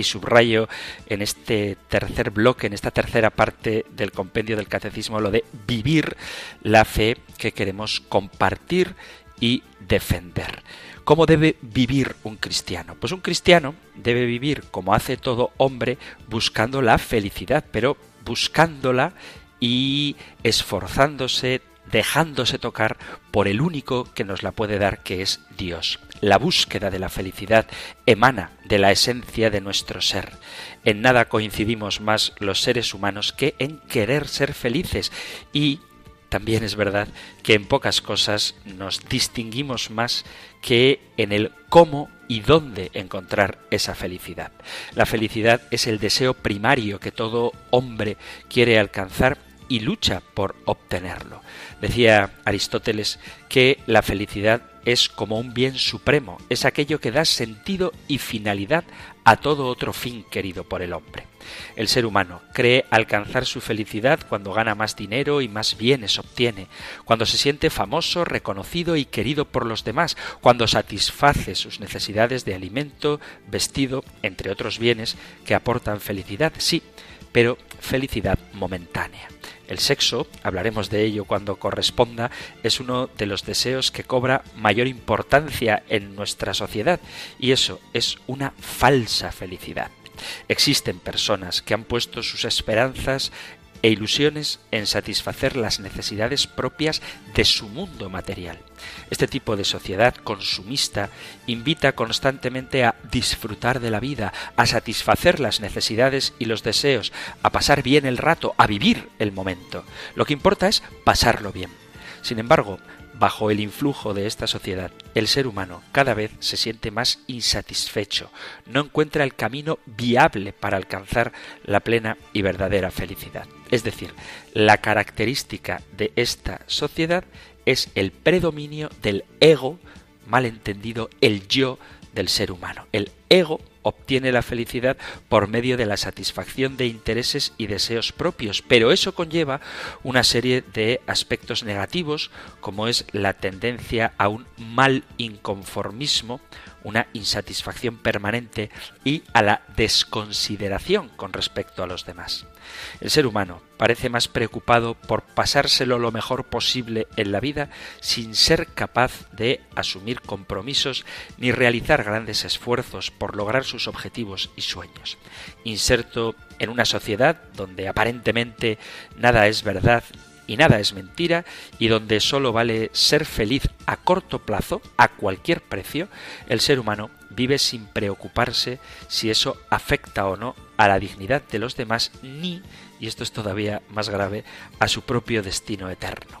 y subrayo en este tercer bloque, en esta tercera parte del compendio del catecismo, lo de vivir la fe que queremos compartir y defender. ¿Cómo debe vivir un cristiano? Pues un cristiano debe vivir como hace todo hombre, buscando la felicidad, pero buscándola y esforzándose, dejándose tocar por el único que nos la puede dar, que es Dios. La búsqueda de la felicidad emana de la esencia de nuestro ser. En nada coincidimos más los seres humanos que en querer ser felices y también es verdad que en pocas cosas nos distinguimos más que en el cómo y dónde encontrar esa felicidad. La felicidad es el deseo primario que todo hombre quiere alcanzar y lucha por obtenerlo. Decía Aristóteles que la felicidad es como un bien supremo, es aquello que da sentido y finalidad a todo otro fin querido por el hombre. El ser humano cree alcanzar su felicidad cuando gana más dinero y más bienes obtiene, cuando se siente famoso, reconocido y querido por los demás, cuando satisface sus necesidades de alimento, vestido, entre otros bienes que aportan felicidad, sí, pero felicidad momentánea. El sexo, hablaremos de ello cuando corresponda, es uno de los deseos que cobra mayor importancia en nuestra sociedad y eso es una falsa felicidad. Existen personas que han puesto sus esperanzas e ilusiones en satisfacer las necesidades propias de su mundo material. Este tipo de sociedad consumista invita constantemente a disfrutar de la vida, a satisfacer las necesidades y los deseos, a pasar bien el rato, a vivir el momento. Lo que importa es pasarlo bien. Sin embargo, Bajo el influjo de esta sociedad, el ser humano cada vez se siente más insatisfecho, no encuentra el camino viable para alcanzar la plena y verdadera felicidad. Es decir, la característica de esta sociedad es el predominio del ego, malentendido el yo del ser humano. El ego obtiene la felicidad por medio de la satisfacción de intereses y deseos propios, pero eso conlleva una serie de aspectos negativos como es la tendencia a un mal inconformismo, una insatisfacción permanente y a la desconsideración con respecto a los demás. El ser humano parece más preocupado por pasárselo lo mejor posible en la vida sin ser capaz de asumir compromisos ni realizar grandes esfuerzos por lograr sus objetivos y sueños. Inserto en una sociedad donde aparentemente nada es verdad y nada es mentira y donde solo vale ser feliz a corto plazo, a cualquier precio, el ser humano vive sin preocuparse si eso afecta o no a la dignidad de los demás ni, y esto es todavía más grave, a su propio destino eterno.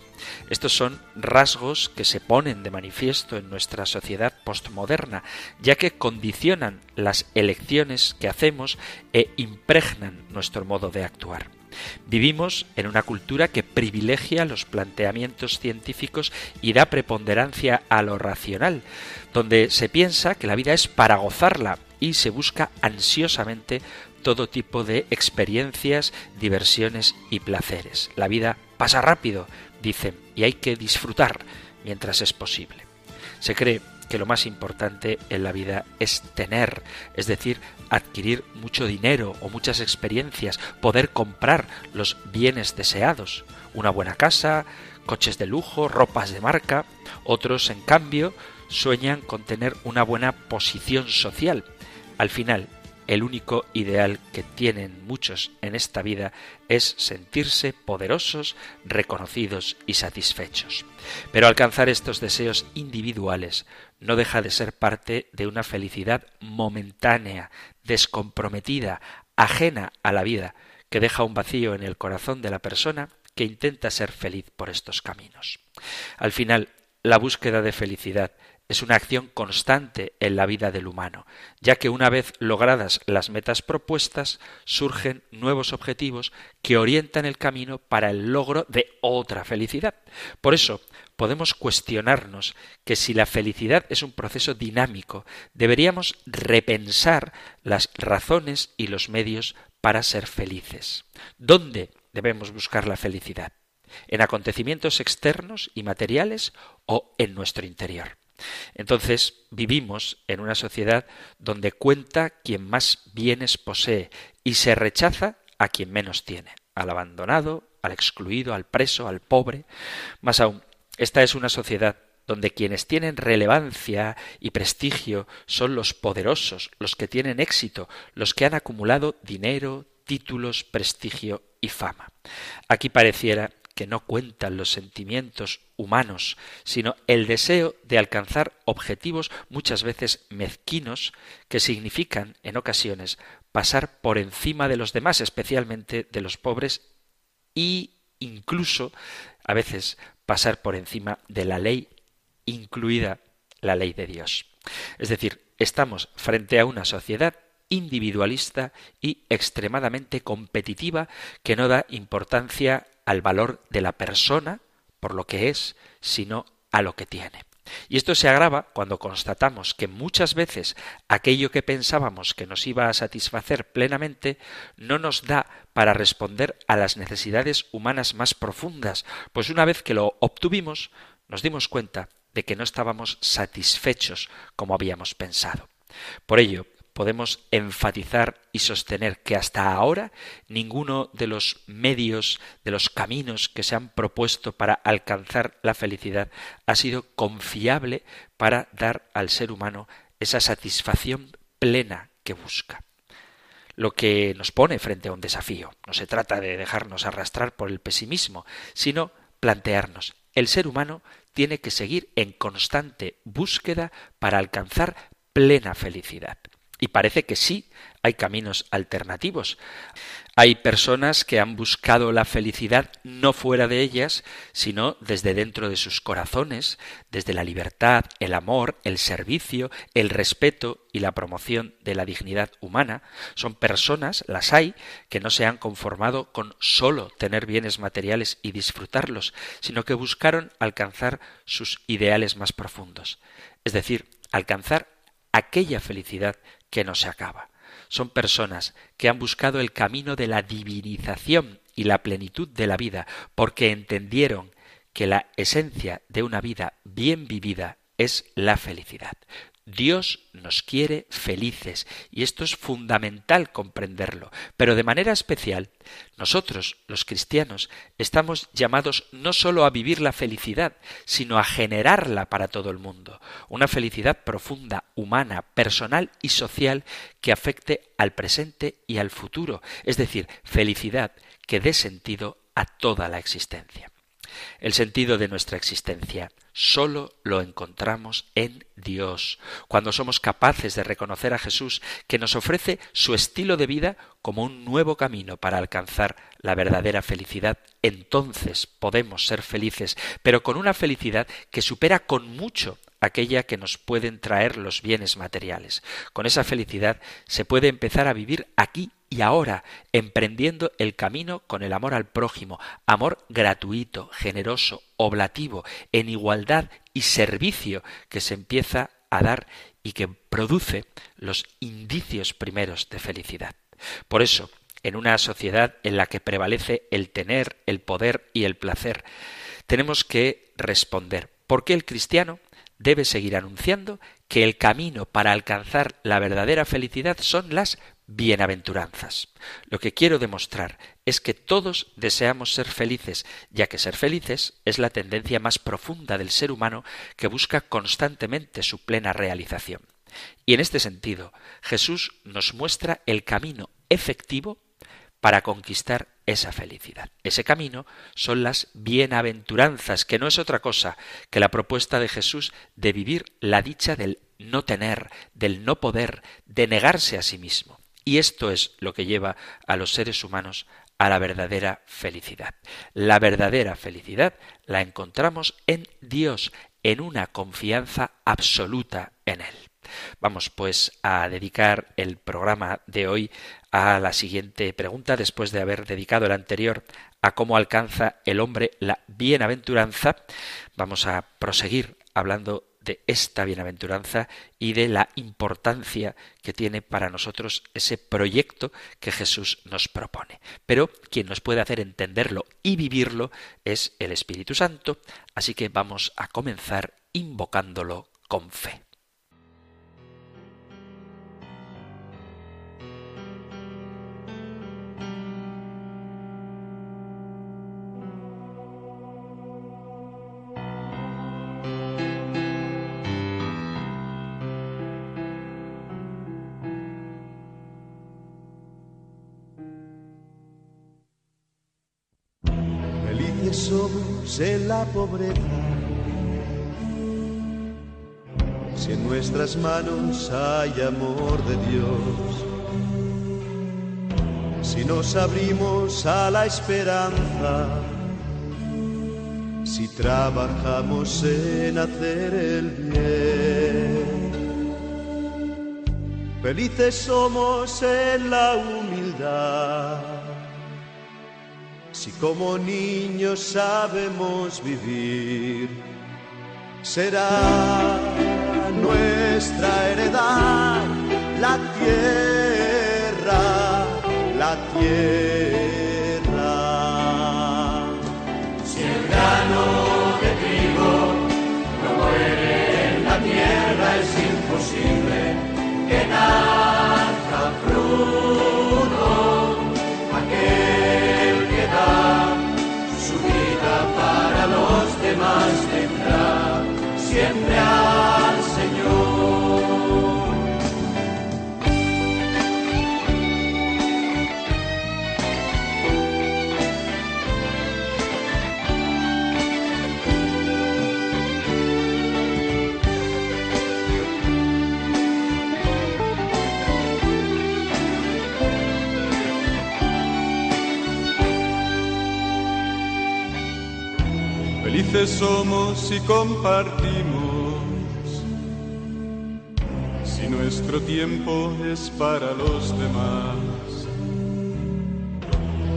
Estos son rasgos que se ponen de manifiesto en nuestra sociedad postmoderna, ya que condicionan las elecciones que hacemos e impregnan nuestro modo de actuar. Vivimos en una cultura que privilegia los planteamientos científicos y da preponderancia a lo racional, donde se piensa que la vida es para gozarla y se busca ansiosamente todo tipo de experiencias, diversiones y placeres. La vida pasa rápido, dicen, y hay que disfrutar mientras es posible. Se cree que lo más importante en la vida es tener, es decir, adquirir mucho dinero o muchas experiencias, poder comprar los bienes deseados, una buena casa, coches de lujo, ropas de marca. Otros, en cambio, sueñan con tener una buena posición social. Al final, el único ideal que tienen muchos en esta vida es sentirse poderosos, reconocidos y satisfechos. Pero alcanzar estos deseos individuales no deja de ser parte de una felicidad momentánea, descomprometida, ajena a la vida, que deja un vacío en el corazón de la persona que intenta ser feliz por estos caminos. Al final, la búsqueda de felicidad es una acción constante en la vida del humano, ya que una vez logradas las metas propuestas, surgen nuevos objetivos que orientan el camino para el logro de otra felicidad. Por eso, podemos cuestionarnos que si la felicidad es un proceso dinámico, deberíamos repensar las razones y los medios para ser felices. ¿Dónde debemos buscar la felicidad? ¿En acontecimientos externos y materiales o en nuestro interior? Entonces vivimos en una sociedad donde cuenta quien más bienes posee y se rechaza a quien menos tiene, al abandonado, al excluido, al preso, al pobre. Más aún, esta es una sociedad donde quienes tienen relevancia y prestigio son los poderosos, los que tienen éxito, los que han acumulado dinero, títulos, prestigio y fama. Aquí pareciera que no cuentan los sentimientos humanos, sino el deseo de alcanzar objetivos muchas veces mezquinos que significan, en ocasiones, pasar por encima de los demás, especialmente de los pobres, y incluso a veces pasar por encima de la ley, incluida la ley de Dios. Es decir, estamos frente a una sociedad individualista y extremadamente competitiva que no da importancia al valor de la persona por lo que es, sino a lo que tiene. Y esto se agrava cuando constatamos que muchas veces aquello que pensábamos que nos iba a satisfacer plenamente no nos da para responder a las necesidades humanas más profundas, pues una vez que lo obtuvimos nos dimos cuenta de que no estábamos satisfechos como habíamos pensado. Por ello, podemos enfatizar y sostener que hasta ahora ninguno de los medios, de los caminos que se han propuesto para alcanzar la felicidad ha sido confiable para dar al ser humano esa satisfacción plena que busca. Lo que nos pone frente a un desafío. No se trata de dejarnos arrastrar por el pesimismo, sino plantearnos. El ser humano tiene que seguir en constante búsqueda para alcanzar plena felicidad. Y parece que sí, hay caminos alternativos. Hay personas que han buscado la felicidad no fuera de ellas, sino desde dentro de sus corazones, desde la libertad, el amor, el servicio, el respeto y la promoción de la dignidad humana. Son personas, las hay, que no se han conformado con solo tener bienes materiales y disfrutarlos, sino que buscaron alcanzar sus ideales más profundos. Es decir, alcanzar aquella felicidad que no se acaba. Son personas que han buscado el camino de la divinización y la plenitud de la vida, porque entendieron que la esencia de una vida bien vivida es la felicidad. Dios nos quiere felices y esto es fundamental comprenderlo. Pero de manera especial, nosotros, los cristianos, estamos llamados no sólo a vivir la felicidad, sino a generarla para todo el mundo. Una felicidad profunda, humana, personal y social que afecte al presente y al futuro. Es decir, felicidad que dé sentido a toda la existencia. El sentido de nuestra existencia solo lo encontramos en Dios, cuando somos capaces de reconocer a Jesús que nos ofrece su estilo de vida como un nuevo camino para alcanzar la verdadera felicidad. Entonces podemos ser felices, pero con una felicidad que supera con mucho aquella que nos pueden traer los bienes materiales. Con esa felicidad se puede empezar a vivir aquí y ahora, emprendiendo el camino con el amor al prójimo, amor gratuito, generoso, oblativo, en igualdad y servicio que se empieza a dar y que produce los indicios primeros de felicidad. Por eso, en una sociedad en la que prevalece el tener, el poder y el placer, tenemos que responder, ¿por qué el cristiano debe seguir anunciando que el camino para alcanzar la verdadera felicidad son las bienaventuranzas. Lo que quiero demostrar es que todos deseamos ser felices, ya que ser felices es la tendencia más profunda del ser humano que busca constantemente su plena realización. Y en este sentido, Jesús nos muestra el camino efectivo para conquistar esa felicidad. Ese camino son las bienaventuranzas, que no es otra cosa que la propuesta de Jesús de vivir la dicha del no tener, del no poder, de negarse a sí mismo. Y esto es lo que lleva a los seres humanos a la verdadera felicidad. La verdadera felicidad la encontramos en Dios, en una confianza absoluta en Él. Vamos pues a dedicar el programa de hoy a la siguiente pregunta, después de haber dedicado el anterior a cómo alcanza el hombre la bienaventuranza. Vamos a proseguir hablando de esta bienaventuranza y de la importancia que tiene para nosotros ese proyecto que Jesús nos propone. Pero quien nos puede hacer entenderlo y vivirlo es el Espíritu Santo, así que vamos a comenzar invocándolo con fe. Si en nuestras manos hay amor de Dios, si nos abrimos a la esperanza, si trabajamos en hacer el bien. Felices somos en la humildad si como niños sabemos vivir, será nuestra heredad la tierra, la tierra. Somos si compartimos, si nuestro tiempo es para los demás,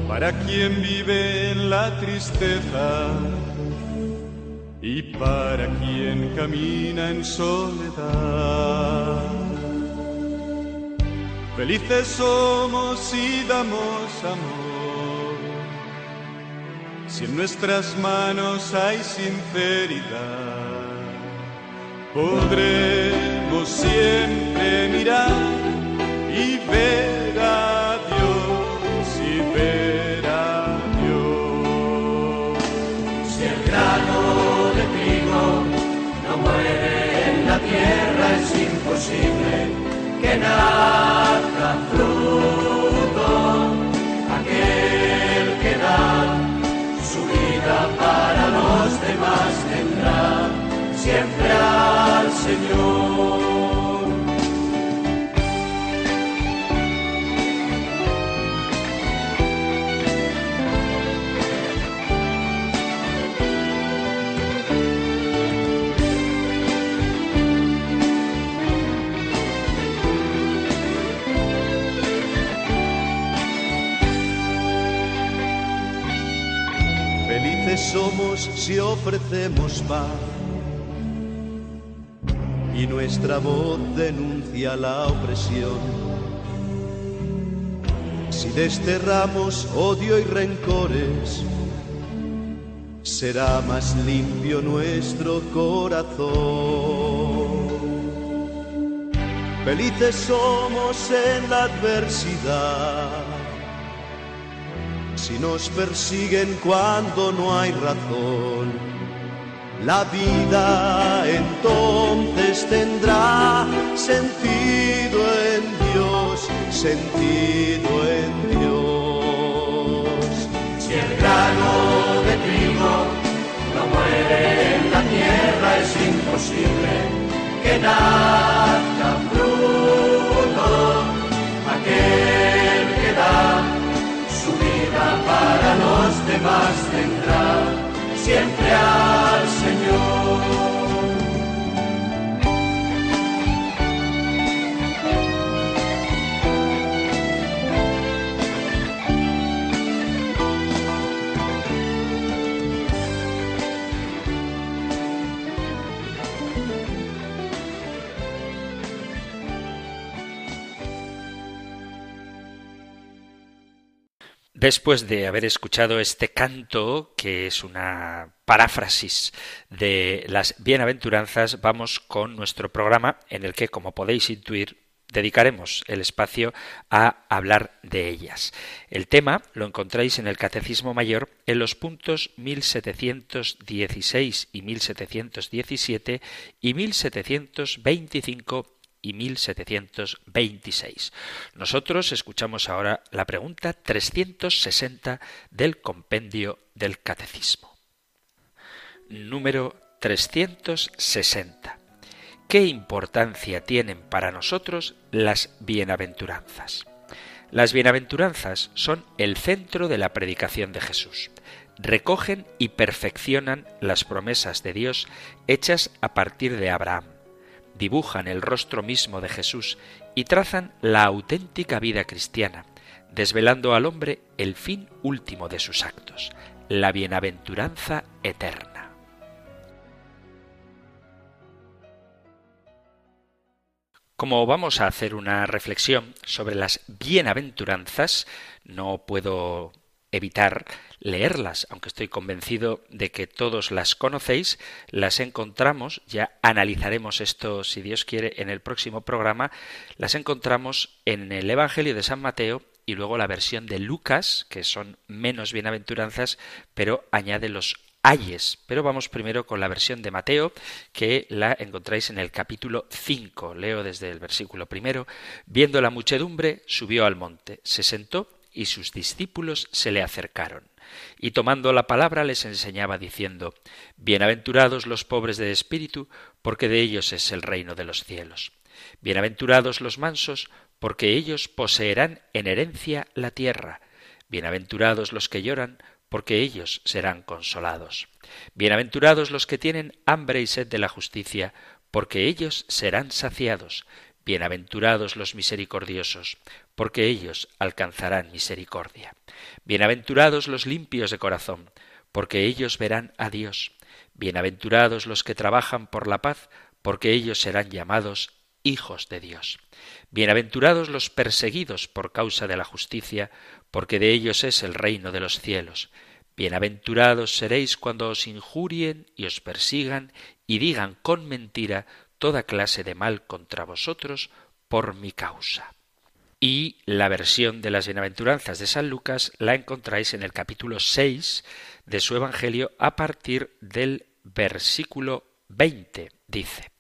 para quien vive en la tristeza. Y para quien camina en soledad. Felices somos si damos amor si en nuestras manos hay sinceridad, podremos siempre mirar y ver a Dios y ver a Dios. Si el grano de trigo no muere en la tierra, es imposible que nazca Señor. somos si ofrecemos paz nuestra voz denuncia la opresión. Si desterramos odio y rencores, será más limpio nuestro corazón. Felices somos en la adversidad si nos persiguen cuando no hay razón. La vida entonces tendrá sentido en Dios, sentido en Dios. Si el grano de trigo no muere en la tierra, es imposible que nazca fruto aquel que da para los demás tendrá siempre al Señor. Después de haber escuchado este canto, que es una paráfrasis de las bienaventuranzas, vamos con nuestro programa en el que, como podéis intuir, dedicaremos el espacio a hablar de ellas. El tema lo encontráis en el Catecismo Mayor en los puntos 1716 y 1717 y 1725 y 1726. Nosotros escuchamos ahora la pregunta 360 del compendio del Catecismo. Número 360. ¿Qué importancia tienen para nosotros las bienaventuranzas? Las bienaventuranzas son el centro de la predicación de Jesús. Recogen y perfeccionan las promesas de Dios hechas a partir de Abraham dibujan el rostro mismo de Jesús y trazan la auténtica vida cristiana, desvelando al hombre el fin último de sus actos, la bienaventuranza eterna. Como vamos a hacer una reflexión sobre las bienaventuranzas, no puedo evitar leerlas, aunque estoy convencido de que todos las conocéis, las encontramos, ya analizaremos esto si Dios quiere en el próximo programa, las encontramos en el Evangelio de San Mateo y luego la versión de Lucas, que son menos bienaventuranzas, pero añade los ayes. Pero vamos primero con la versión de Mateo, que la encontráis en el capítulo 5. Leo desde el versículo primero. Viendo la muchedumbre, subió al monte, se sentó y sus discípulos se le acercaron. Y tomando la palabra les enseñaba diciendo, Bienaventurados los pobres de espíritu, porque de ellos es el reino de los cielos. Bienaventurados los mansos, porque ellos poseerán en herencia la tierra. Bienaventurados los que lloran, porque ellos serán consolados. Bienaventurados los que tienen hambre y sed de la justicia, porque ellos serán saciados. Bienaventurados los misericordiosos, porque ellos alcanzarán misericordia. Bienaventurados los limpios de corazón, porque ellos verán a Dios. Bienaventurados los que trabajan por la paz, porque ellos serán llamados hijos de Dios. Bienaventurados los perseguidos por causa de la justicia, porque de ellos es el reino de los cielos. Bienaventurados seréis cuando os injurien y os persigan y digan con mentira toda clase de mal contra vosotros por mi causa. Y la versión de las bienaventuranzas de San Lucas la encontráis en el capítulo 6 de su Evangelio a partir del versículo 20. Dice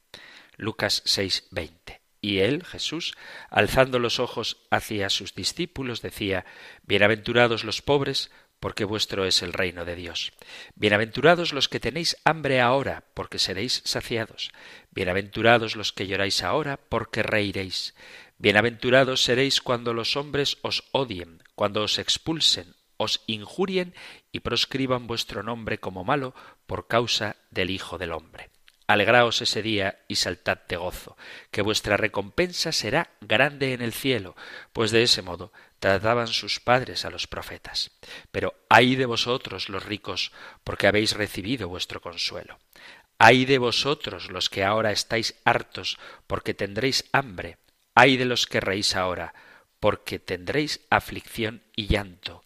Lucas 6, 20. Y él, Jesús, alzando los ojos hacia sus discípulos, decía, Bienaventurados los pobres, porque vuestro es el reino de Dios. Bienaventurados los que tenéis hambre ahora, porque seréis saciados. Bienaventurados los que lloráis ahora, porque reiréis. Bienaventurados seréis cuando los hombres os odien, cuando os expulsen, os injurien y proscriban vuestro nombre como malo por causa del Hijo del Hombre. Alegraos ese día y saltad de gozo, que vuestra recompensa será grande en el cielo, pues de ese modo trataban sus padres a los profetas. Pero ay de vosotros los ricos, porque habéis recibido vuestro consuelo. Ay de vosotros los que ahora estáis hartos, porque tendréis hambre. Ay de los que reís ahora, porque tendréis aflicción y llanto.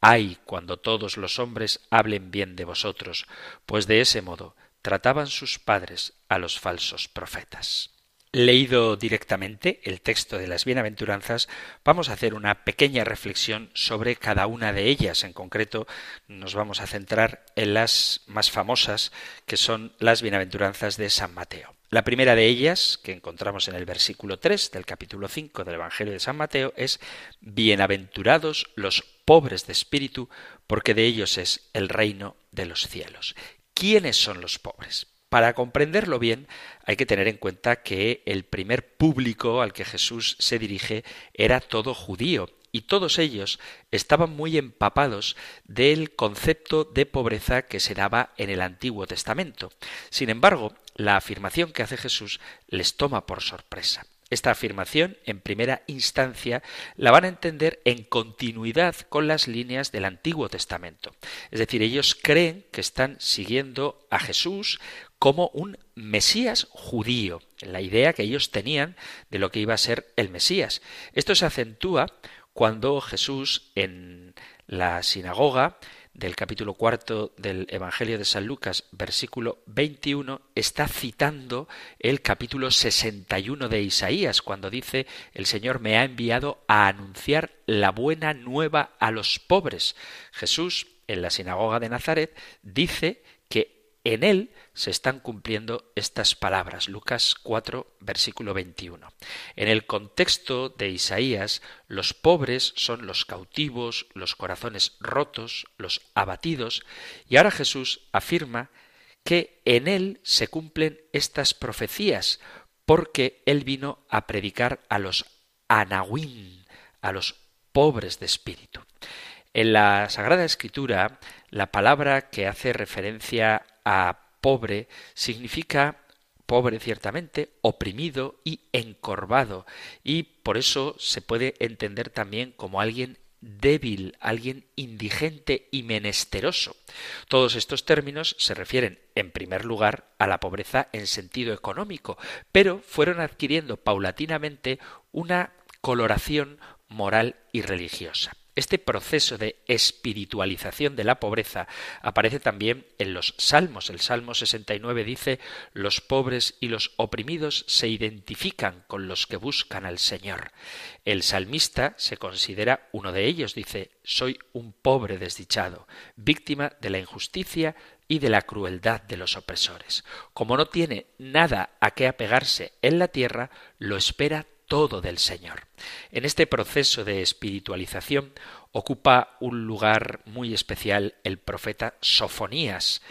Ay cuando todos los hombres hablen bien de vosotros, pues de ese modo trataban sus padres a los falsos profetas. Leído directamente el texto de las bienaventuranzas, vamos a hacer una pequeña reflexión sobre cada una de ellas. En concreto, nos vamos a centrar en las más famosas, que son las bienaventuranzas de San Mateo. La primera de ellas, que encontramos en el versículo 3 del capítulo 5 del Evangelio de San Mateo, es Bienaventurados los pobres de espíritu, porque de ellos es el reino de los cielos. ¿Quiénes son los pobres? Para comprenderlo bien hay que tener en cuenta que el primer público al que Jesús se dirige era todo judío, y todos ellos estaban muy empapados del concepto de pobreza que se daba en el Antiguo Testamento. Sin embargo, la afirmación que hace Jesús les toma por sorpresa. Esta afirmación, en primera instancia, la van a entender en continuidad con las líneas del Antiguo Testamento. Es decir, ellos creen que están siguiendo a Jesús como un Mesías judío, la idea que ellos tenían de lo que iba a ser el Mesías. Esto se acentúa cuando Jesús en La sinagoga del capítulo cuarto del Evangelio de San Lucas, versículo 21, está citando el capítulo 61 de Isaías, cuando dice, el Señor me ha enviado a anunciar la buena nueva a los pobres. Jesús, en la sinagoga de Nazaret, dice en él se están cumpliendo estas palabras. Lucas 4, versículo 21. En el contexto de Isaías, los pobres son los cautivos, los corazones rotos, los abatidos, y ahora Jesús afirma que en él se cumplen estas profecías, porque él vino a predicar a los anahuín, a los pobres de espíritu. En la Sagrada Escritura, la palabra que hace referencia a pobre significa pobre ciertamente, oprimido y encorvado, y por eso se puede entender también como alguien débil, alguien indigente y menesteroso. Todos estos términos se refieren, en primer lugar, a la pobreza en sentido económico, pero fueron adquiriendo paulatinamente una coloración moral y religiosa. Este proceso de espiritualización de la pobreza aparece también en los salmos. El Salmo 69 dice, los pobres y los oprimidos se identifican con los que buscan al Señor. El salmista se considera uno de ellos, dice, soy un pobre desdichado, víctima de la injusticia y de la crueldad de los opresores. Como no tiene nada a qué apegarse en la tierra, lo espera todo del Señor. En este proceso de espiritualización ocupa un lugar muy especial el profeta Sofonías,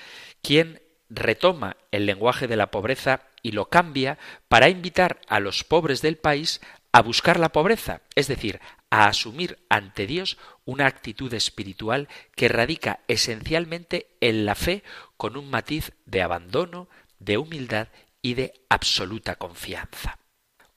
quien retoma el lenguaje de la pobreza y lo cambia para invitar a los pobres del país a buscar la pobreza, es decir, a asumir ante Dios una actitud espiritual que radica esencialmente en la fe con un matiz de abandono, de humildad y de absoluta confianza.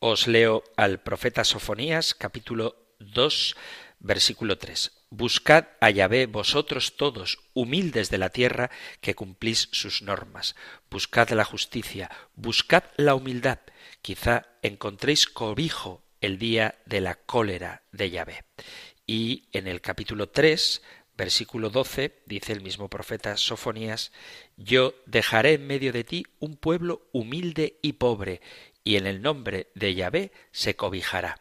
Os leo al profeta Sofonías capítulo 2 versículo 3. Buscad a Yahvé vosotros todos, humildes de la tierra, que cumplís sus normas. Buscad la justicia, buscad la humildad. Quizá encontréis cobijo el día de la cólera de Yahvé. Y en el capítulo 3, versículo 12, dice el mismo profeta Sofonías, Yo dejaré en medio de ti un pueblo humilde y pobre, y en el nombre de Yahvé se cobijará.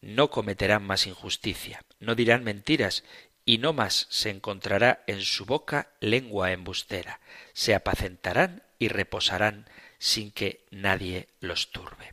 No cometerán más injusticia, no dirán mentiras, y no más se encontrará en su boca lengua embustera. Se apacentarán y reposarán sin que nadie los turbe.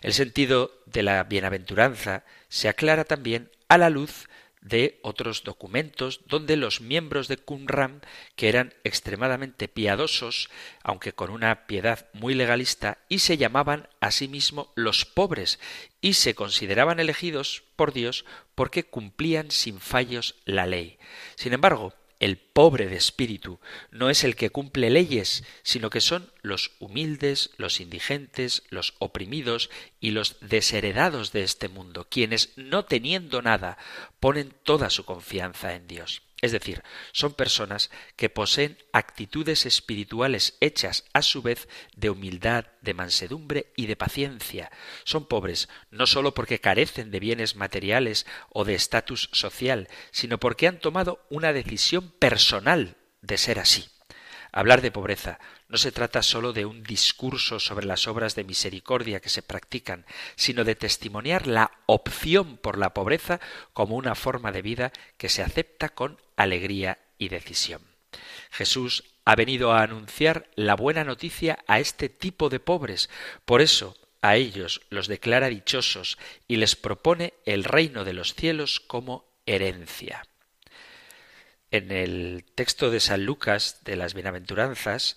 El sentido de la bienaventuranza se aclara también a la luz de otros documentos donde los miembros de Qumran, que eran extremadamente piadosos, aunque con una piedad muy legalista, y se llamaban a sí mismos los pobres, y se consideraban elegidos por Dios porque cumplían sin fallos la ley. Sin embargo, el pobre de espíritu no es el que cumple leyes, sino que son los humildes, los indigentes, los oprimidos y los desheredados de este mundo, quienes, no teniendo nada, ponen toda su confianza en Dios. Es decir, son personas que poseen actitudes espirituales hechas a su vez de humildad, de mansedumbre y de paciencia. Son pobres no sólo porque carecen de bienes materiales o de estatus social, sino porque han tomado una decisión personal de ser así. Hablar de pobreza no se trata sólo de un discurso sobre las obras de misericordia que se practican, sino de testimoniar la opción por la pobreza como una forma de vida que se acepta con alegría y decisión. Jesús ha venido a anunciar la buena noticia a este tipo de pobres. Por eso a ellos los declara dichosos y les propone el reino de los cielos como herencia. En el texto de San Lucas de las bienaventuranzas,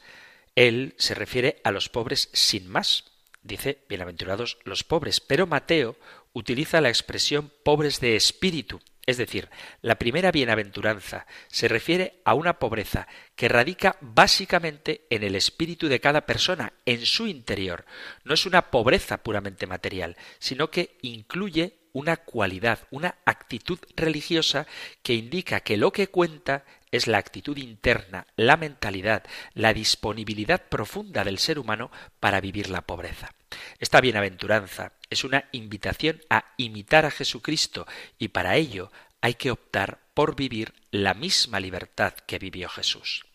él se refiere a los pobres sin más. Dice, bienaventurados los pobres, pero Mateo utiliza la expresión pobres de espíritu, es decir, la primera bienaventuranza se refiere a una pobreza que radica básicamente en el espíritu de cada persona, en su interior. No es una pobreza puramente material, sino que incluye una cualidad, una actitud religiosa que indica que lo que cuenta es la actitud interna, la mentalidad, la disponibilidad profunda del ser humano para vivir la pobreza. Esta bienaventuranza es una invitación a imitar a Jesucristo y para ello hay que optar por vivir la misma libertad que vivió Jesús.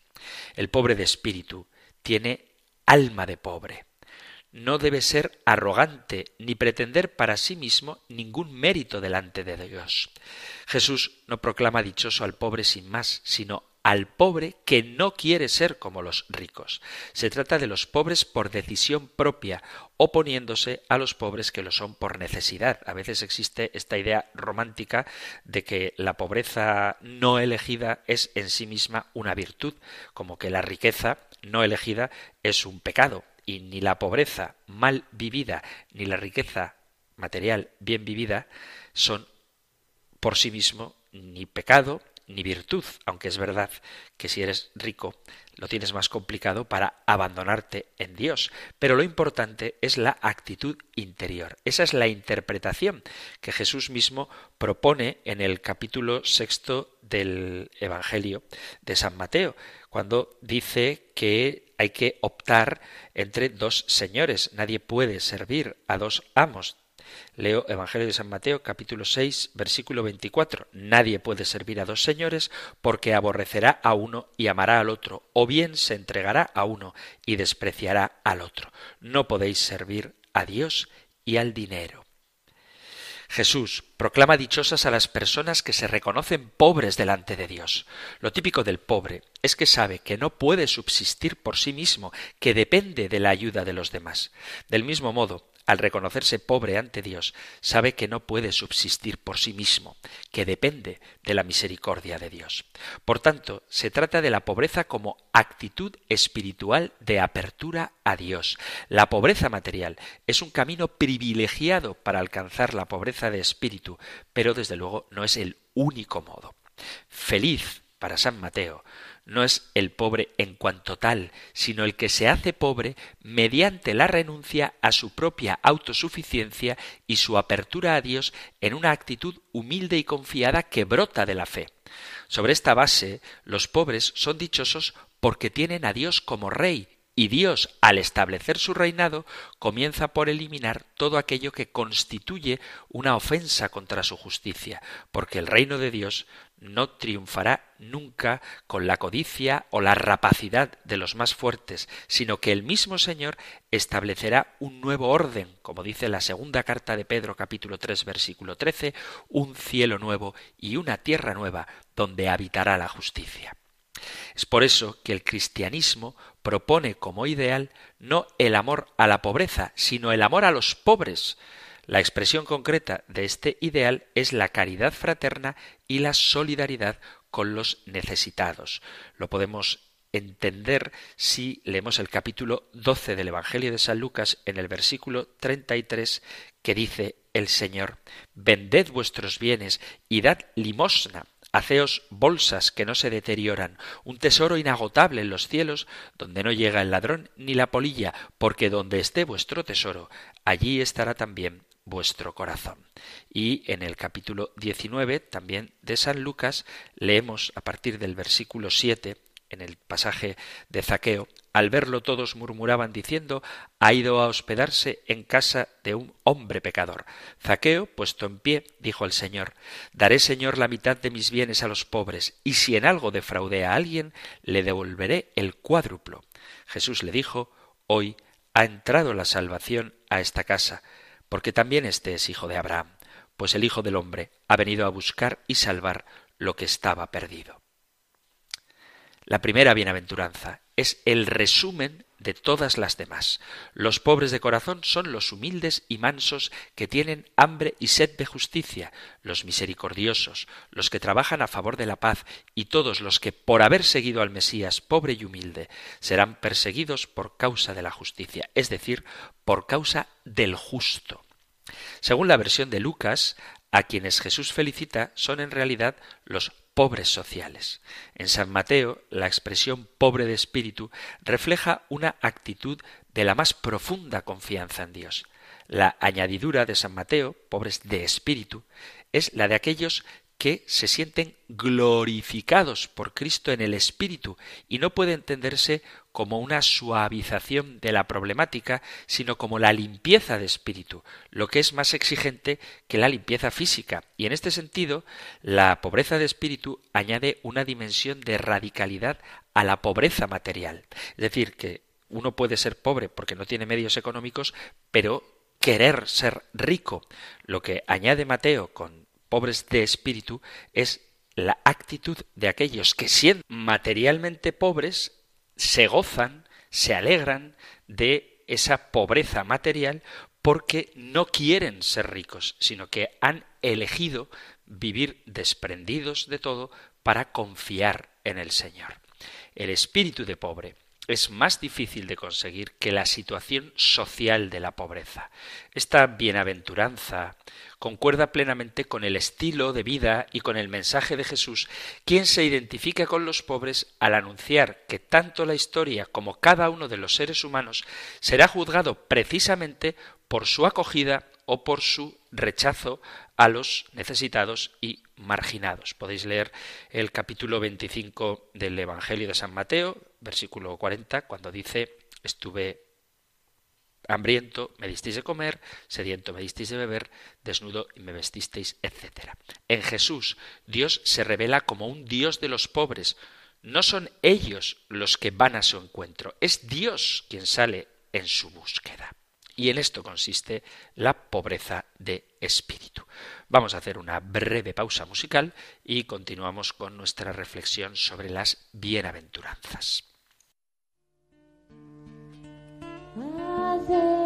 El pobre de espíritu tiene alma de pobre. No debe ser arrogante ni pretender para sí mismo ningún mérito delante de Dios. Jesús no proclama dichoso al pobre sin más, sino al pobre que no quiere ser como los ricos. Se trata de los pobres por decisión propia, oponiéndose a los pobres que lo son por necesidad. A veces existe esta idea romántica de que la pobreza no elegida es en sí misma una virtud, como que la riqueza no elegida es un pecado, y ni la pobreza mal vivida ni la riqueza material bien vivida son por sí mismo ni pecado ni virtud, aunque es verdad que si eres rico lo tienes más complicado para abandonarte en Dios. Pero lo importante es la actitud interior. Esa es la interpretación que Jesús mismo propone en el capítulo sexto del Evangelio de San Mateo, cuando dice que hay que optar entre dos señores. Nadie puede servir a dos amos. Leo Evangelio de San Mateo capítulo 6 versículo 24. Nadie puede servir a dos señores porque aborrecerá a uno y amará al otro, o bien se entregará a uno y despreciará al otro. No podéis servir a Dios y al dinero. Jesús proclama dichosas a las personas que se reconocen pobres delante de Dios. Lo típico del pobre es que sabe que no puede subsistir por sí mismo, que depende de la ayuda de los demás. Del mismo modo, al reconocerse pobre ante Dios, sabe que no puede subsistir por sí mismo, que depende de la misericordia de Dios. Por tanto, se trata de la pobreza como actitud espiritual de apertura a Dios. La pobreza material es un camino privilegiado para alcanzar la pobreza de espíritu, pero desde luego no es el único modo. Feliz para San Mateo no es el pobre en cuanto tal, sino el que se hace pobre mediante la renuncia a su propia autosuficiencia y su apertura a Dios en una actitud humilde y confiada que brota de la fe. Sobre esta base, los pobres son dichosos porque tienen a Dios como Rey y Dios, al establecer su reinado, comienza por eliminar todo aquello que constituye una ofensa contra su justicia, porque el reino de Dios no triunfará nunca con la codicia o la rapacidad de los más fuertes, sino que el mismo Señor establecerá un nuevo orden, como dice la segunda carta de Pedro capítulo 3 versículo 13, un cielo nuevo y una tierra nueva donde habitará la justicia. Es por eso que el cristianismo propone como ideal no el amor a la pobreza, sino el amor a los pobres. La expresión concreta de este ideal es la caridad fraterna y la solidaridad con los necesitados. Lo podemos entender si leemos el capítulo 12 del Evangelio de San Lucas en el versículo 33 que dice el Señor, Vended vuestros bienes y dad limosna Haceos bolsas que no se deterioran, un tesoro inagotable en los cielos, donde no llega el ladrón ni la polilla, porque donde esté vuestro tesoro, allí estará también vuestro corazón. Y en el capítulo 19 también de San Lucas leemos a partir del versículo 7 en el pasaje de Zaqueo, al verlo todos murmuraban diciendo, ha ido a hospedarse en casa de un hombre pecador. Zaqueo, puesto en pie, dijo al Señor, daré Señor la mitad de mis bienes a los pobres, y si en algo defraudé a alguien, le devolveré el cuádruplo. Jesús le dijo, hoy ha entrado la salvación a esta casa, porque también éste es hijo de Abraham, pues el Hijo del hombre ha venido a buscar y salvar lo que estaba perdido. La primera bienaventuranza es el resumen de todas las demás. Los pobres de corazón son los humildes y mansos que tienen hambre y sed de justicia, los misericordiosos, los que trabajan a favor de la paz, y todos los que, por haber seguido al Mesías pobre y humilde, serán perseguidos por causa de la justicia, es decir, por causa del justo. Según la versión de Lucas, a quienes Jesús felicita son en realidad los pobres sociales. En San Mateo, la expresión pobre de espíritu refleja una actitud de la más profunda confianza en Dios. La añadidura de San Mateo, pobres de espíritu, es la de aquellos que se sienten glorificados por Cristo en el Espíritu y no puede entenderse como una suavización de la problemática, sino como la limpieza de espíritu, lo que es más exigente que la limpieza física. Y en este sentido, la pobreza de espíritu añade una dimensión de radicalidad a la pobreza material. Es decir, que uno puede ser pobre porque no tiene medios económicos, pero querer ser rico. Lo que añade Mateo con pobres de espíritu es la actitud de aquellos que siendo materialmente pobres se gozan, se alegran de esa pobreza material porque no quieren ser ricos, sino que han elegido vivir desprendidos de todo para confiar en el Señor. El espíritu de pobre es más difícil de conseguir que la situación social de la pobreza. Esta bienaventuranza concuerda plenamente con el estilo de vida y con el mensaje de Jesús, quien se identifica con los pobres al anunciar que tanto la historia como cada uno de los seres humanos será juzgado precisamente por su acogida o por su rechazo a los necesitados y marginados. Podéis leer el capítulo 25 del Evangelio de San Mateo, versículo 40, cuando dice, estuve hambriento, me disteis de comer, sediento, me disteis de beber, desnudo y me vestisteis, etc. En Jesús, Dios se revela como un Dios de los pobres. No son ellos los que van a su encuentro, es Dios quien sale en su búsqueda. Y en esto consiste la pobreza de espíritu. Vamos a hacer una breve pausa musical y continuamos con nuestra reflexión sobre las bienaventuranzas. Fazer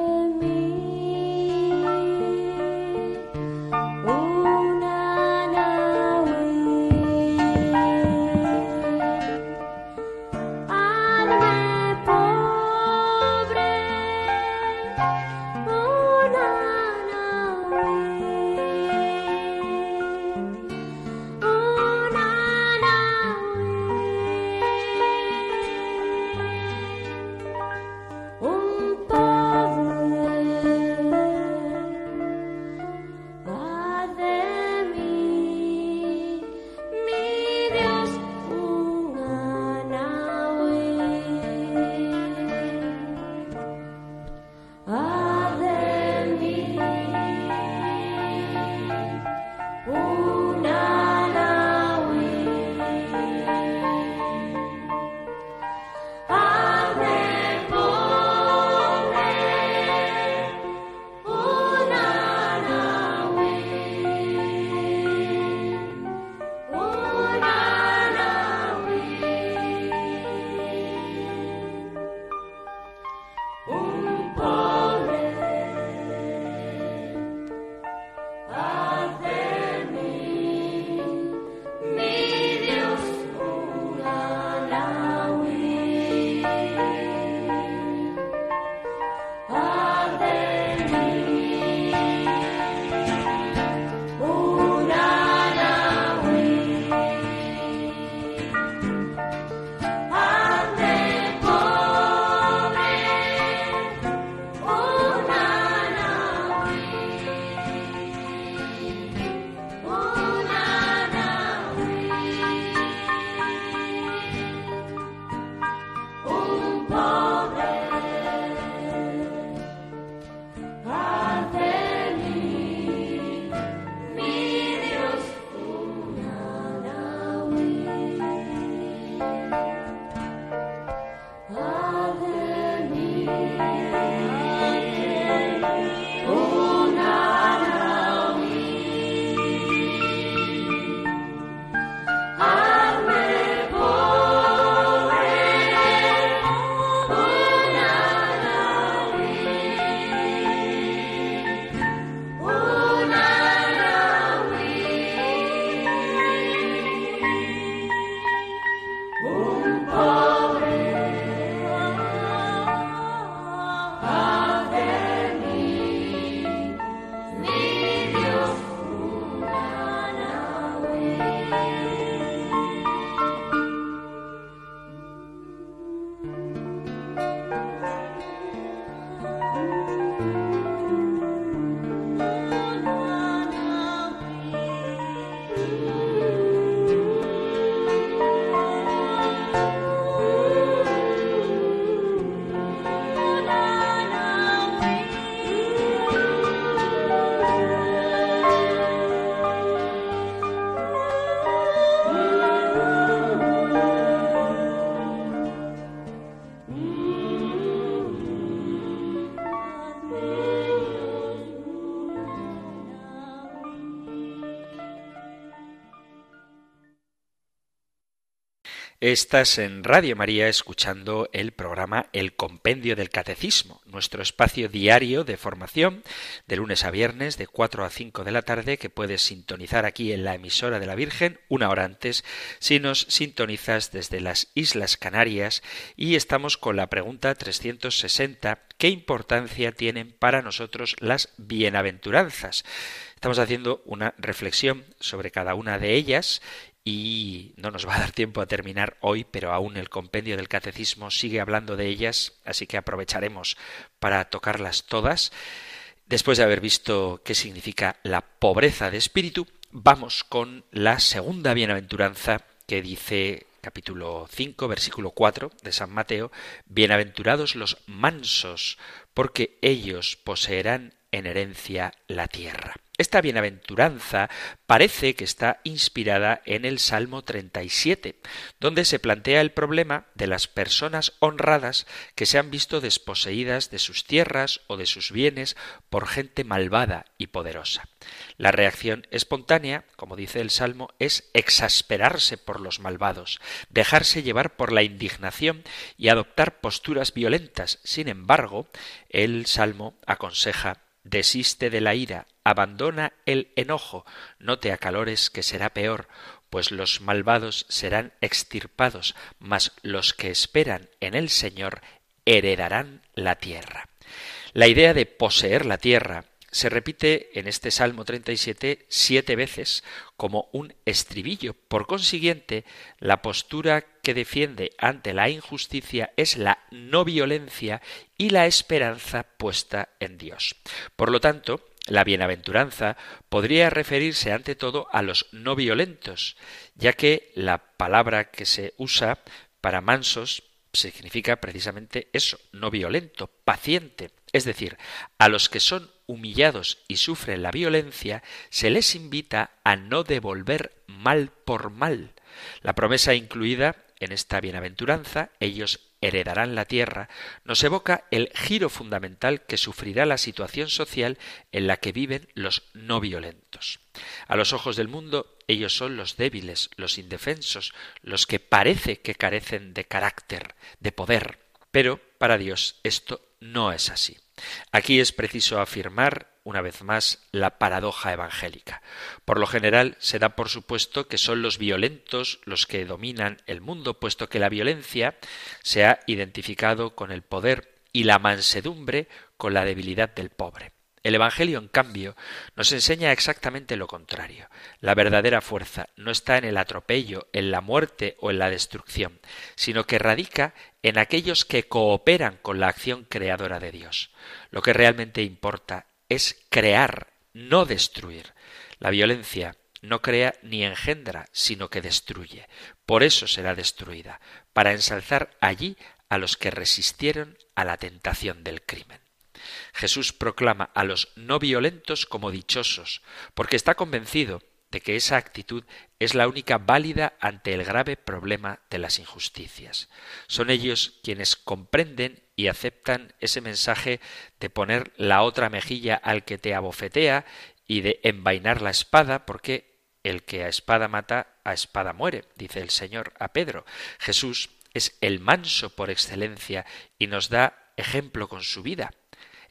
Estás en Radio María escuchando el programa El Compendio del Catecismo, nuestro espacio diario de formación de lunes a viernes de 4 a 5 de la tarde que puedes sintonizar aquí en la emisora de la Virgen una hora antes si nos sintonizas desde las Islas Canarias y estamos con la pregunta 360 ¿qué importancia tienen para nosotros las bienaventuranzas? Estamos haciendo una reflexión sobre cada una de ellas y no nos va a dar tiempo a terminar hoy, pero aún el compendio del catecismo sigue hablando de ellas, así que aprovecharemos para tocarlas todas. Después de haber visto qué significa la pobreza de espíritu, vamos con la segunda bienaventuranza que dice capítulo 5, versículo 4 de San Mateo, Bienaventurados los mansos, porque ellos poseerán en herencia la tierra. Esta bienaventuranza parece que está inspirada en el Salmo 37, donde se plantea el problema de las personas honradas que se han visto desposeídas de sus tierras o de sus bienes por gente malvada y poderosa. La reacción espontánea, como dice el Salmo, es exasperarse por los malvados, dejarse llevar por la indignación y adoptar posturas violentas. Sin embargo, el Salmo aconseja desiste de la ira, abandona el enojo, no te acalores que será peor, pues los malvados serán extirpados, mas los que esperan en el Señor heredarán la tierra. La idea de poseer la tierra se repite en este Salmo 37 siete veces como un estribillo. Por consiguiente, la postura que defiende ante la injusticia es la no violencia y la esperanza puesta en Dios. Por lo tanto, la bienaventuranza podría referirse ante todo a los no violentos, ya que la palabra que se usa para mansos significa precisamente eso, no violento, paciente. Es decir, a los que son humillados y sufren la violencia, se les invita a no devolver mal por mal. La promesa incluida en esta bienaventuranza, ellos heredarán la tierra, nos evoca el giro fundamental que sufrirá la situación social en la que viven los no violentos. A los ojos del mundo, ellos son los débiles, los indefensos, los que parece que carecen de carácter, de poder. Pero para Dios esto no es así. Aquí es preciso afirmar una vez más la paradoja evangélica. Por lo general se da por supuesto que son los violentos los que dominan el mundo, puesto que la violencia se ha identificado con el poder y la mansedumbre con la debilidad del pobre. El Evangelio, en cambio, nos enseña exactamente lo contrario. La verdadera fuerza no está en el atropello, en la muerte o en la destrucción, sino que radica en aquellos que cooperan con la acción creadora de Dios. Lo que realmente importa es crear, no destruir. La violencia no crea ni engendra, sino que destruye. Por eso será destruida, para ensalzar allí a los que resistieron a la tentación del crimen. Jesús proclama a los no violentos como dichosos, porque está convencido de que esa actitud es la única válida ante el grave problema de las injusticias. Son ellos quienes comprenden y aceptan ese mensaje de poner la otra mejilla al que te abofetea y de envainar la espada, porque el que a espada mata, a espada muere, dice el Señor a Pedro. Jesús es el manso por excelencia y nos da ejemplo con su vida.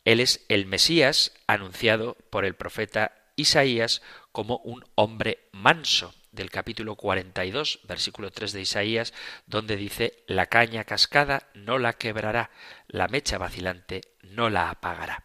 Él es el Mesías anunciado por el profeta Isaías como un hombre manso del capítulo 42, versículo 3 de Isaías, donde dice, la caña cascada no la quebrará, la mecha vacilante no la apagará.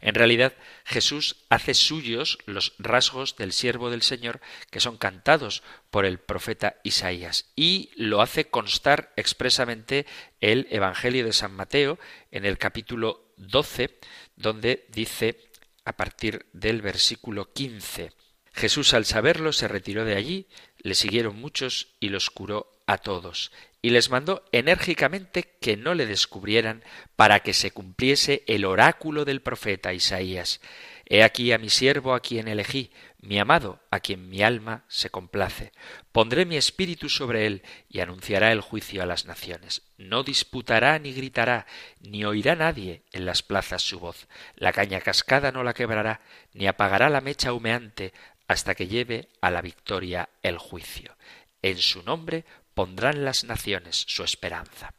En realidad, Jesús hace suyos los rasgos del siervo del Señor que son cantados por el profeta Isaías y lo hace constar expresamente el Evangelio de San Mateo en el capítulo 12, donde dice a partir del versículo 15 Jesús al saberlo se retiró de allí, le siguieron muchos y los curó a todos, y les mandó enérgicamente que no le descubrieran para que se cumpliese el oráculo del profeta Isaías. He aquí a mi siervo a quien elegí, mi amado, a quien mi alma se complace. Pondré mi espíritu sobre él y anunciará el juicio a las naciones. No disputará ni gritará, ni oirá nadie en las plazas su voz. La caña cascada no la quebrará, ni apagará la mecha humeante, hasta que lleve a la victoria el juicio. En su nombre pondrán las naciones su esperanza.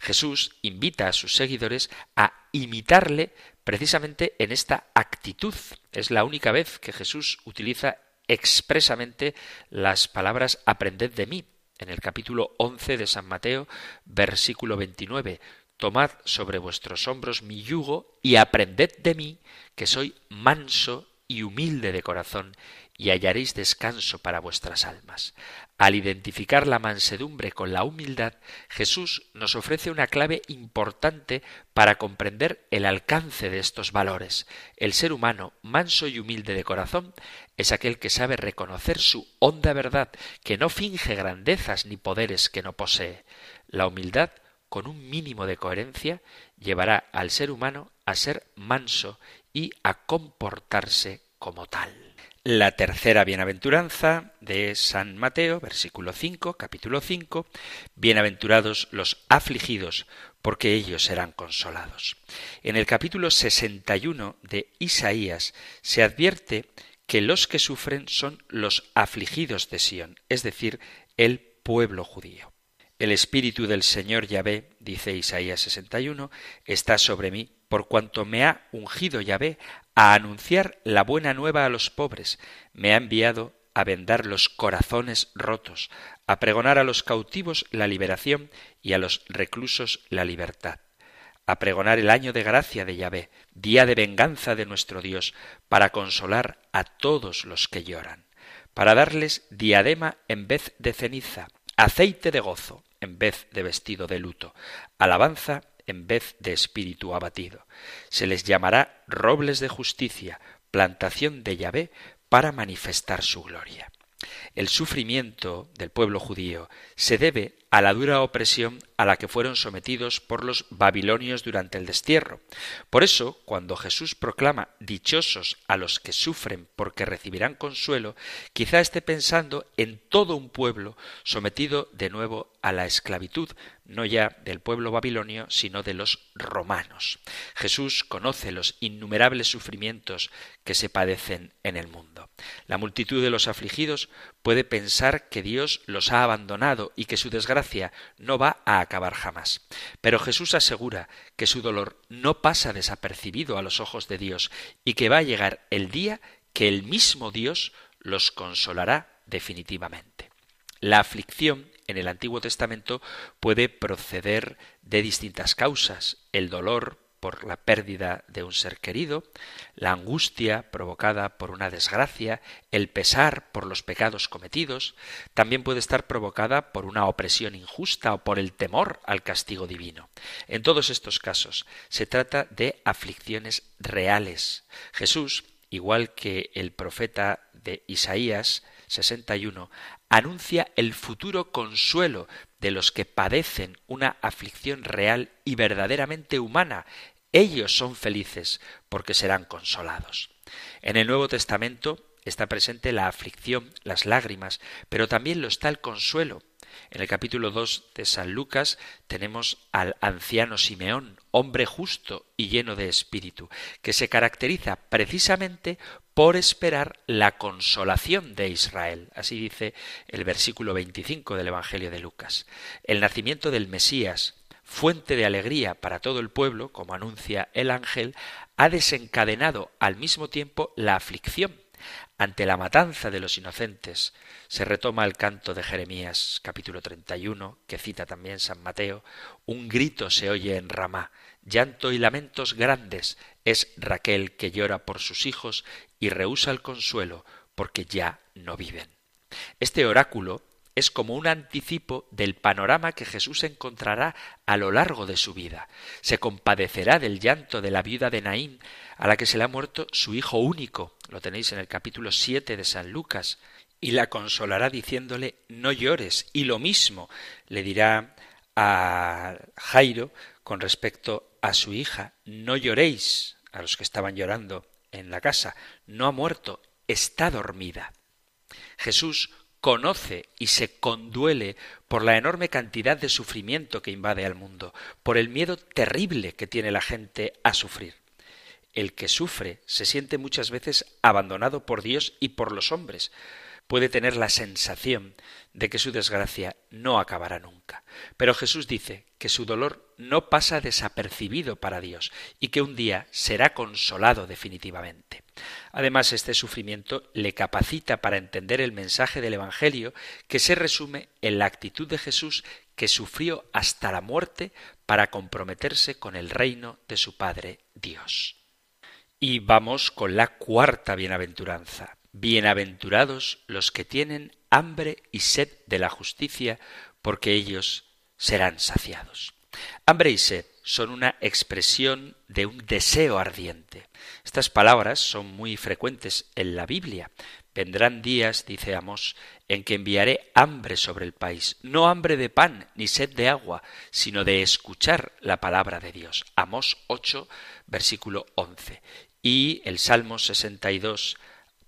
Jesús invita a sus seguidores a imitarle precisamente en esta actitud. Es la única vez que Jesús utiliza expresamente las palabras aprended de mí. En el capítulo 11 de San Mateo, versículo 29, Tomad sobre vuestros hombros mi yugo y aprended de mí, que soy manso y humilde de corazón, y hallaréis descanso para vuestras almas. Al identificar la mansedumbre con la humildad, Jesús nos ofrece una clave importante para comprender el alcance de estos valores. El ser humano manso y humilde de corazón es aquel que sabe reconocer su honda verdad, que no finge grandezas ni poderes que no posee. La humildad, con un mínimo de coherencia, llevará al ser humano a ser manso y a comportarse como tal. La tercera bienaventuranza de San Mateo, versículo 5, capítulo 5, Bienaventurados los afligidos, porque ellos serán consolados. En el capítulo 61 de Isaías se advierte que los que sufren son los afligidos de Sión, es decir, el pueblo judío. El Espíritu del Señor Yahvé, dice Isaías 61, está sobre mí, por cuanto me ha ungido Yahvé a anunciar la buena nueva a los pobres, me ha enviado a vendar los corazones rotos, a pregonar a los cautivos la liberación y a los reclusos la libertad, a pregonar el año de gracia de Yahvé, día de venganza de nuestro Dios, para consolar a todos los que lloran, para darles diadema en vez de ceniza, aceite de gozo en vez de vestido de luto, alabanza en vez de espíritu abatido. Se les llamará robles de justicia, plantación de Yahvé, para manifestar su gloria. El sufrimiento del pueblo judío se debe a la dura opresión a la que fueron sometidos por los babilonios durante el destierro. Por eso, cuando Jesús proclama dichosos a los que sufren porque recibirán consuelo, quizá esté pensando en todo un pueblo sometido de nuevo a la esclavitud, no ya del pueblo babilonio, sino de los romanos. Jesús conoce los innumerables sufrimientos que se padecen en el mundo. La multitud de los afligidos puede pensar que Dios los ha abandonado y que su desgracia no va a acabar jamás. Pero Jesús asegura que su dolor no pasa desapercibido a los ojos de Dios y que va a llegar el día que el mismo Dios los consolará definitivamente. La aflicción en el Antiguo Testamento puede proceder de distintas causas. El dolor por la pérdida de un ser querido, la angustia provocada por una desgracia, el pesar por los pecados cometidos, también puede estar provocada por una opresión injusta o por el temor al castigo divino. En todos estos casos se trata de aflicciones reales. Jesús, igual que el profeta de Isaías 61, anuncia el futuro consuelo de los que padecen una aflicción real y verdaderamente humana. Ellos son felices porque serán consolados. En el Nuevo Testamento está presente la aflicción, las lágrimas, pero también lo está el consuelo. En el capítulo 2 de San Lucas tenemos al anciano Simeón, hombre justo y lleno de espíritu, que se caracteriza precisamente por esperar la consolación de Israel. Así dice el versículo 25 del Evangelio de Lucas. El nacimiento del Mesías, fuente de alegría para todo el pueblo, como anuncia el ángel, ha desencadenado al mismo tiempo la aflicción ante la matanza de los inocentes. Se retoma el canto de Jeremías capítulo 31, que cita también San Mateo, un grito se oye en Ramá, llanto y lamentos grandes, es Raquel que llora por sus hijos y rehúsa el consuelo porque ya no viven. Este oráculo es como un anticipo del panorama que Jesús encontrará a lo largo de su vida. Se compadecerá del llanto de la viuda de Naín, a la que se le ha muerto su hijo único, lo tenéis en el capítulo siete de San Lucas, y la consolará diciéndole no llores, y lo mismo le dirá a Jairo con respecto a su hija, no lloréis, a los que estaban llorando en la casa, no ha muerto, está dormida. Jesús conoce y se conduele por la enorme cantidad de sufrimiento que invade al mundo, por el miedo terrible que tiene la gente a sufrir. El que sufre se siente muchas veces abandonado por Dios y por los hombres, puede tener la sensación de que su desgracia no acabará nunca. Pero Jesús dice que su dolor no pasa desapercibido para Dios y que un día será consolado definitivamente. Además, este sufrimiento le capacita para entender el mensaje del Evangelio que se resume en la actitud de Jesús que sufrió hasta la muerte para comprometerse con el reino de su Padre Dios. Y vamos con la cuarta bienaventuranza. Bienaventurados los que tienen hambre y sed de la justicia, porque ellos serán saciados. Hambre y sed son una expresión de un deseo ardiente. Estas palabras son muy frecuentes en la Biblia. Vendrán días, dice Amos, en que enviaré hambre sobre el país, no hambre de pan ni sed de agua, sino de escuchar la palabra de Dios. Amos 8, versículo 11. Y el Salmo 62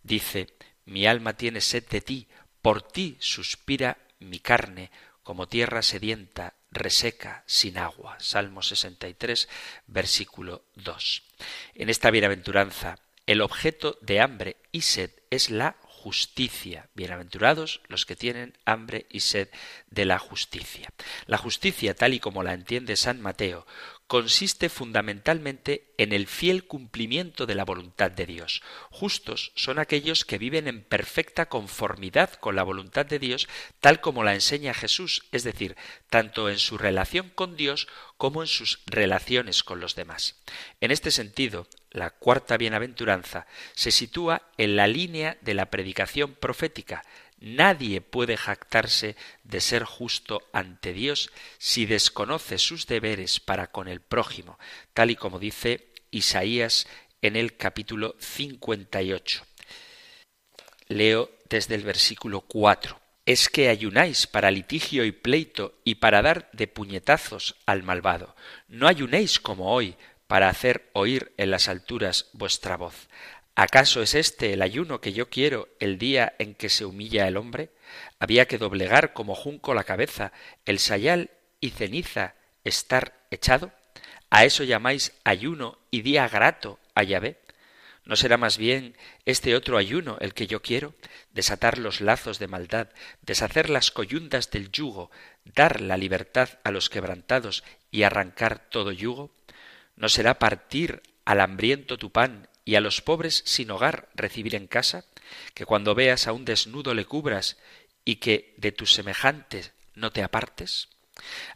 dice, Mi alma tiene sed de ti, por ti suspira mi carne, como tierra sedienta, reseca, sin agua. Salmo 63, versículo 2. En esta bienaventuranza, el objeto de hambre y sed es la justicia. Bienaventurados los que tienen hambre y sed de la justicia. La justicia, tal y como la entiende San Mateo, consiste fundamentalmente en el fiel cumplimiento de la voluntad de Dios. Justos son aquellos que viven en perfecta conformidad con la voluntad de Dios tal como la enseña Jesús, es decir, tanto en su relación con Dios como en sus relaciones con los demás. En este sentido, la cuarta bienaventuranza se sitúa en la línea de la predicación profética, Nadie puede jactarse de ser justo ante Dios si desconoce sus deberes para con el prójimo, tal y como dice Isaías en el capítulo 58. Leo desde el versículo 4. Es que ayunáis para litigio y pleito y para dar de puñetazos al malvado. No ayunéis como hoy para hacer oír en las alturas vuestra voz. ¿Acaso es este el ayuno que yo quiero el día en que se humilla el hombre? Había que doblegar como junco la cabeza, el sayal y ceniza estar echado. ¿A eso llamáis ayuno y día grato a Yahvé? ¿No será más bien este otro ayuno el que yo quiero? Desatar los lazos de maldad, deshacer las coyundas del yugo, dar la libertad a los quebrantados y arrancar todo yugo? ¿No será partir al hambriento tu pan y a los pobres sin hogar recibir en casa, que cuando veas a un desnudo le cubras y que de tus semejantes no te apartes?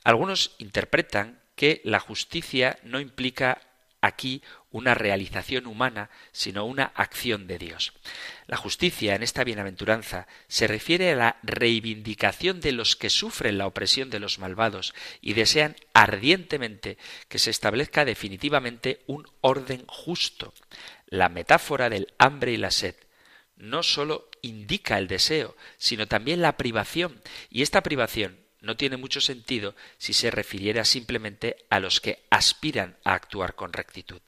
Algunos interpretan que la justicia no implica aquí una realización humana, sino una acción de Dios. La justicia en esta bienaventuranza se refiere a la reivindicación de los que sufren la opresión de los malvados y desean ardientemente que se establezca definitivamente un orden justo. La metáfora del hambre y la sed no sólo indica el deseo, sino también la privación, y esta privación no tiene mucho sentido si se refiriera simplemente a los que aspiran a actuar con rectitud.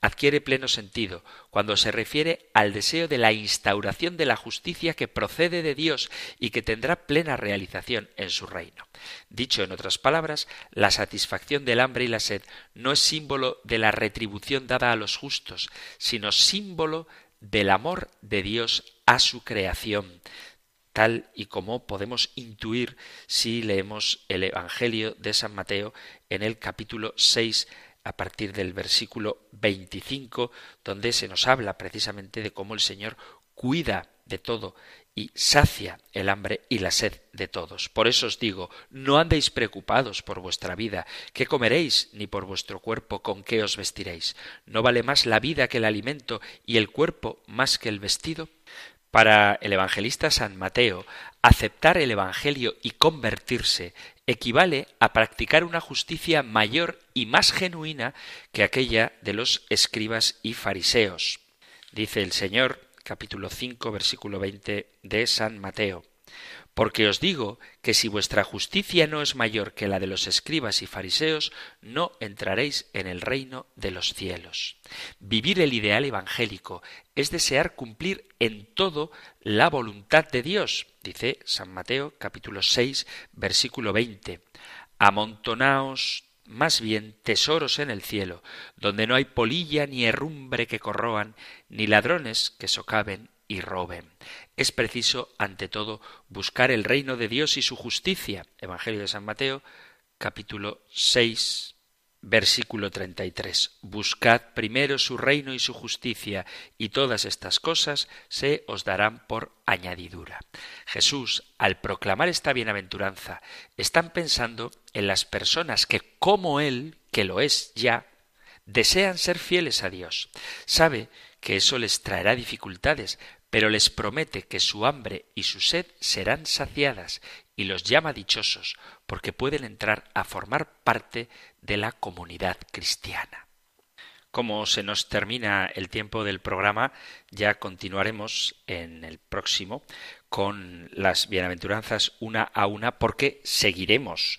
Adquiere pleno sentido cuando se refiere al deseo de la instauración de la justicia que procede de Dios y que tendrá plena realización en su reino. Dicho en otras palabras, la satisfacción del hambre y la sed no es símbolo de la retribución dada a los justos, sino símbolo del amor de Dios a su creación, tal y como podemos intuir si leemos el Evangelio de San Mateo en el capítulo 6 a partir del versículo 25, donde se nos habla precisamente de cómo el Señor cuida de todo y sacia el hambre y la sed de todos. Por eso os digo, no andéis preocupados por vuestra vida, qué comeréis, ni por vuestro cuerpo, con qué os vestiréis. ¿No vale más la vida que el alimento y el cuerpo más que el vestido? Para el evangelista San Mateo, aceptar el Evangelio y convertirse equivale a practicar una justicia mayor y más genuina que aquella de los escribas y fariseos. Dice el Señor, capítulo 5, versículo 20 de San Mateo. Porque os digo que si vuestra justicia no es mayor que la de los escribas y fariseos, no entraréis en el reino de los cielos. Vivir el ideal evangélico es desear cumplir en todo la voluntad de Dios, dice San Mateo capítulo 6 versículo 20. Amontonaos más bien tesoros en el cielo, donde no hay polilla ni herrumbre que corroan, ni ladrones que socaven, y roben. Es preciso, ante todo, buscar el reino de Dios y su justicia. Evangelio de San Mateo, capítulo 6, versículo 33. Buscad primero su reino y su justicia, y todas estas cosas se os darán por añadidura. Jesús, al proclamar esta bienaventuranza, están pensando en las personas que, como Él, que lo es ya, desean ser fieles a Dios. Sabe que eso les traerá dificultades, pero les promete que su hambre y su sed serán saciadas y los llama dichosos porque pueden entrar a formar parte de la comunidad cristiana. Como se nos termina el tiempo del programa, ya continuaremos en el próximo con las bienaventuranzas una a una porque seguiremos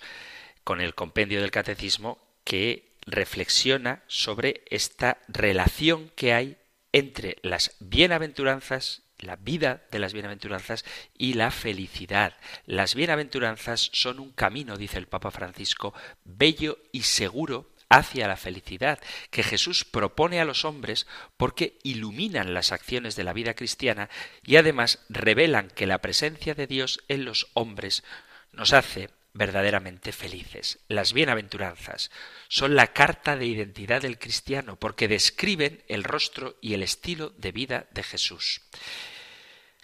con el compendio del catecismo que reflexiona sobre esta relación que hay entre las bienaventuranzas, la vida de las bienaventuranzas y la felicidad. Las bienaventuranzas son un camino, dice el Papa Francisco, bello y seguro hacia la felicidad que Jesús propone a los hombres porque iluminan las acciones de la vida cristiana y además revelan que la presencia de Dios en los hombres nos hace verdaderamente felices. Las bienaventuranzas son la carta de identidad del cristiano porque describen el rostro y el estilo de vida de Jesús.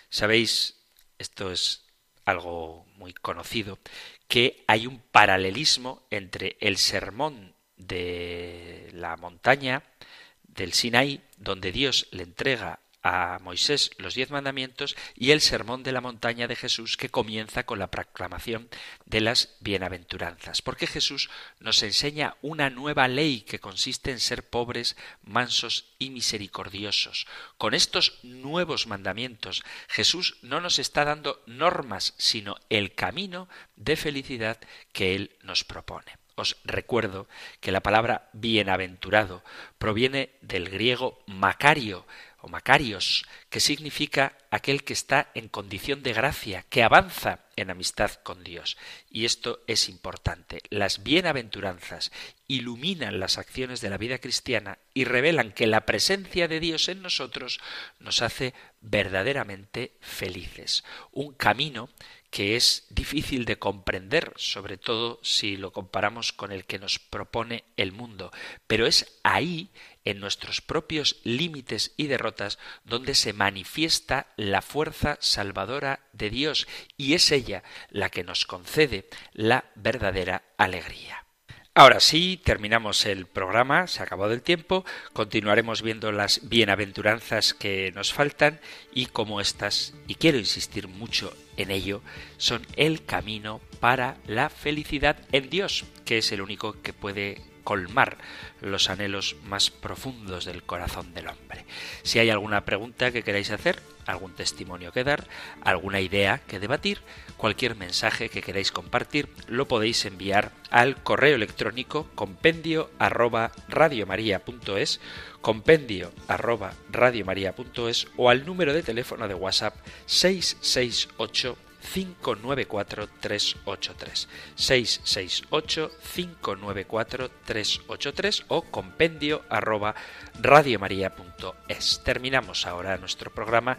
Sabéis, esto es algo muy conocido, que hay un paralelismo entre el sermón de la montaña del Sinaí, donde Dios le entrega a Moisés los diez mandamientos y el sermón de la montaña de Jesús que comienza con la proclamación de las bienaventuranzas. Porque Jesús nos enseña una nueva ley que consiste en ser pobres, mansos y misericordiosos. Con estos nuevos mandamientos Jesús no nos está dando normas, sino el camino de felicidad que Él nos propone. Os recuerdo que la palabra bienaventurado proviene del griego macario, o Macarios, que significa aquel que está en condición de gracia, que avanza en amistad con Dios. Y esto es importante. Las bienaventuranzas iluminan las acciones de la vida cristiana y revelan que la presencia de Dios en nosotros nos hace verdaderamente felices. Un camino que es difícil de comprender, sobre todo si lo comparamos con el que nos propone el mundo. Pero es ahí, en nuestros propios límites y derrotas, donde se manifiesta la fuerza salvadora de Dios, y es ella la que nos concede la verdadera alegría. Ahora sí, terminamos el programa, se ha acabado el tiempo, continuaremos viendo las bienaventuranzas que nos faltan y cómo estas, y quiero insistir mucho en ello, son el camino para la felicidad en Dios, que es el único que puede colmar los anhelos más profundos del corazón del hombre. Si hay alguna pregunta que queráis hacer, algún testimonio que dar, alguna idea que debatir, cualquier mensaje que queráis compartir, lo podéis enviar al correo electrónico compendio arroba radiomaria.es, compendio arroba o al número de teléfono de WhatsApp 668 594 383 668 594 383 o compendio arroba radiomaria.es. Terminamos ahora nuestro programa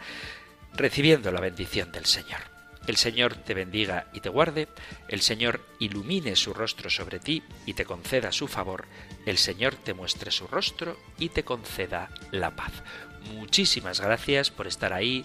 recibiendo la bendición del Señor. El Señor te bendiga y te guarde, el Señor ilumine su rostro sobre ti y te conceda su favor, el Señor te muestre su rostro y te conceda la paz. Muchísimas gracias por estar ahí,